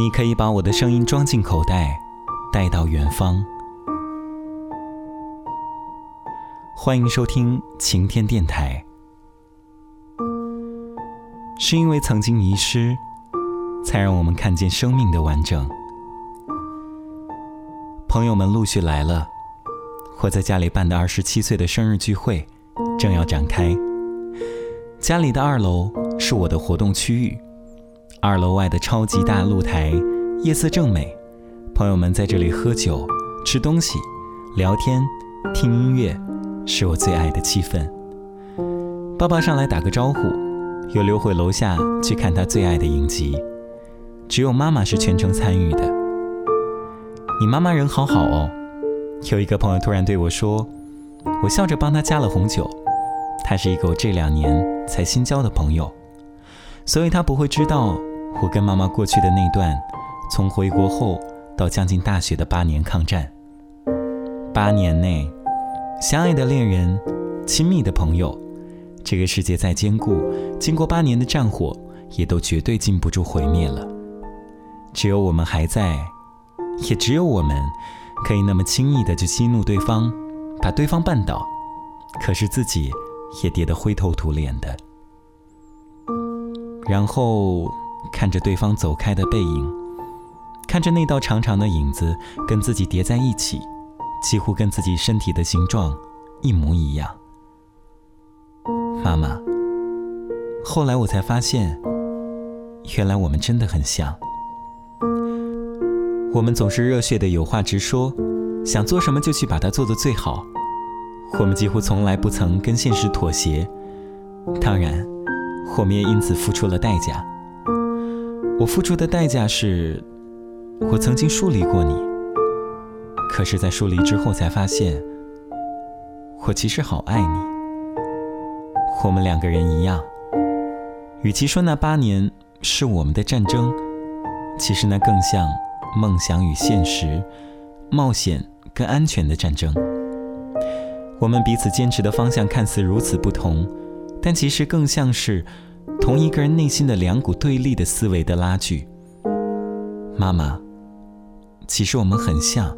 你可以把我的声音装进口袋，带到远方。欢迎收听晴天电台。是因为曾经迷失，才让我们看见生命的完整。朋友们陆续来了，我在家里办的二十七岁的生日聚会正要展开。家里的二楼是我的活动区域。二楼外的超级大露台，夜色正美，朋友们在这里喝酒、吃东西、聊天、听音乐，是我最爱的气氛。爸爸上来打个招呼，又溜回楼下去看他最爱的影集。只有妈妈是全程参与的。你妈妈人好好哦。有一个朋友突然对我说，我笑着帮他加了红酒。他是一个我这两年才新交的朋友，所以他不会知道。我跟妈妈过去的那段，从回国后到将近大学的八年抗战，八年内，相爱的恋人，亲密的朋友，这个世界再坚固，经过八年的战火，也都绝对禁不住毁灭了。只有我们还在，也只有我们，可以那么轻易的就激怒对方，把对方绊倒，可是自己也跌得灰头土脸的，然后。看着对方走开的背影，看着那道长长的影子跟自己叠在一起，几乎跟自己身体的形状一模一样。妈妈，后来我才发现，原来我们真的很像。我们总是热血的有话直说，想做什么就去把它做得最好。我们几乎从来不曾跟现实妥协，当然，我们也因此付出了代价。我付出的代价是，我曾经疏离过你。可是，在疏离之后，才发现，我其实好爱你。我们两个人一样，与其说那八年是我们的战争，其实那更像梦想与现实、冒险跟安全的战争。我们彼此坚持的方向看似如此不同，但其实更像是。同一个人内心的两股对立的思维的拉锯。妈妈，其实我们很像，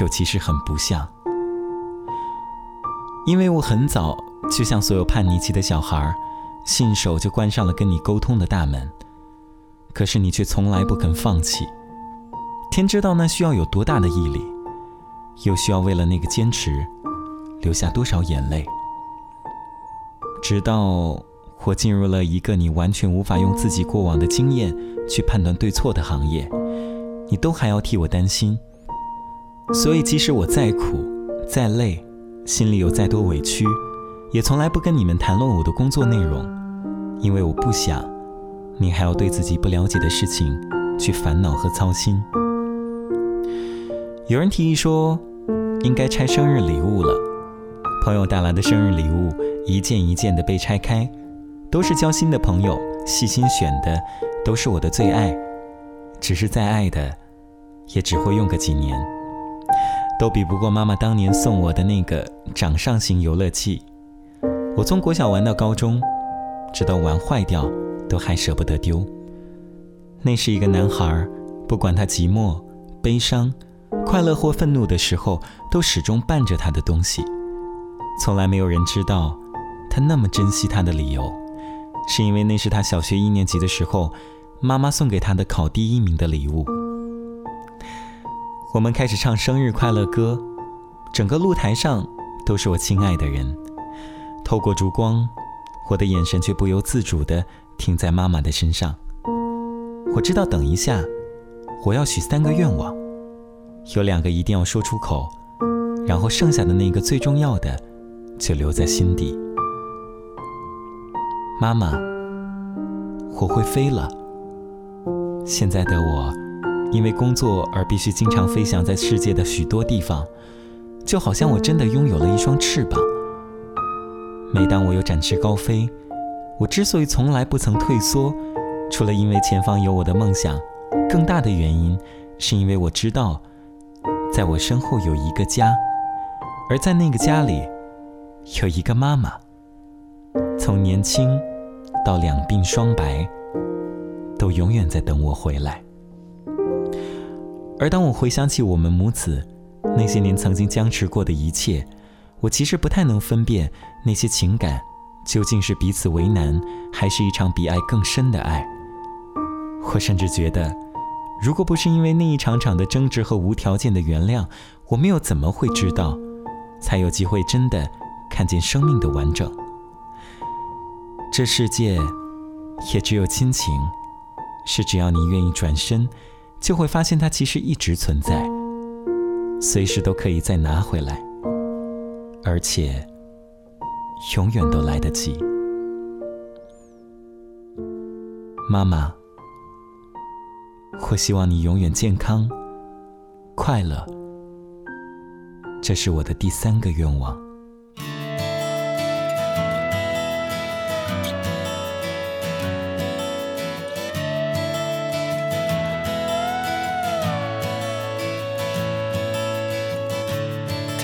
又其实很不像。因为我很早就像所有叛逆期的小孩，信手就关上了跟你沟通的大门，可是你却从来不肯放弃。天知道那需要有多大的毅力，又需要为了那个坚持，流下多少眼泪，直到。我进入了一个你完全无法用自己过往的经验去判断对错的行业，你都还要替我担心。所以，即使我再苦、再累，心里有再多委屈，也从来不跟你们谈论我的工作内容，因为我不想你还要对自己不了解的事情去烦恼和操心。有人提议说，应该拆生日礼物了。朋友带来的生日礼物一件一件的被拆开。都是交心的朋友，细心选的，都是我的最爱。只是再爱的，也只会用个几年，都比不过妈妈当年送我的那个掌上型游乐器。我从国小玩到高中，直到玩坏掉，都还舍不得丢。那是一个男孩，不管他寂寞、悲伤、快乐或愤怒的时候，都始终伴着他的东西。从来没有人知道，他那么珍惜他的理由。是因为那是他小学一年级的时候，妈妈送给他的考第一名的礼物。我们开始唱生日快乐歌，整个露台上都是我亲爱的人。透过烛光，我的眼神却不由自主地停在妈妈的身上。我知道，等一下我要许三个愿望，有两个一定要说出口，然后剩下的那个最重要的，就留在心底。妈妈，我会飞了。现在的我，因为工作而必须经常飞翔在世界的许多地方，就好像我真的拥有了一双翅膀。每当我有展翅高飞，我之所以从来不曾退缩，除了因为前方有我的梦想，更大的原因是因为我知道，在我身后有一个家，而在那个家里，有一个妈妈。从年轻到两鬓霜白，都永远在等我回来。而当我回想起我们母子那些年曾经僵持过的一切，我其实不太能分辨那些情感究竟是彼此为难，还是一场比爱更深的爱。我甚至觉得，如果不是因为那一场场的争执和无条件的原谅，我们又怎么会知道，才有机会真的看见生命的完整？这世界也只有亲情，是只要你愿意转身，就会发现它其实一直存在，随时都可以再拿回来，而且永远都来得及。妈妈，我希望你永远健康、快乐，这是我的第三个愿望。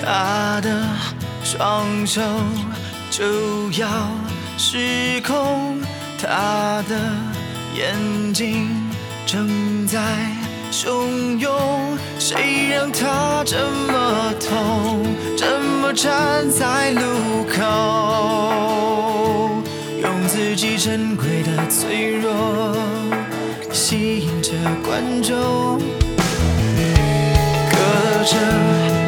他的双手就要失控，他的眼睛正在汹涌，谁让他这么痛，这么站在路口，用自己珍贵的脆弱吸引着观众，隔着。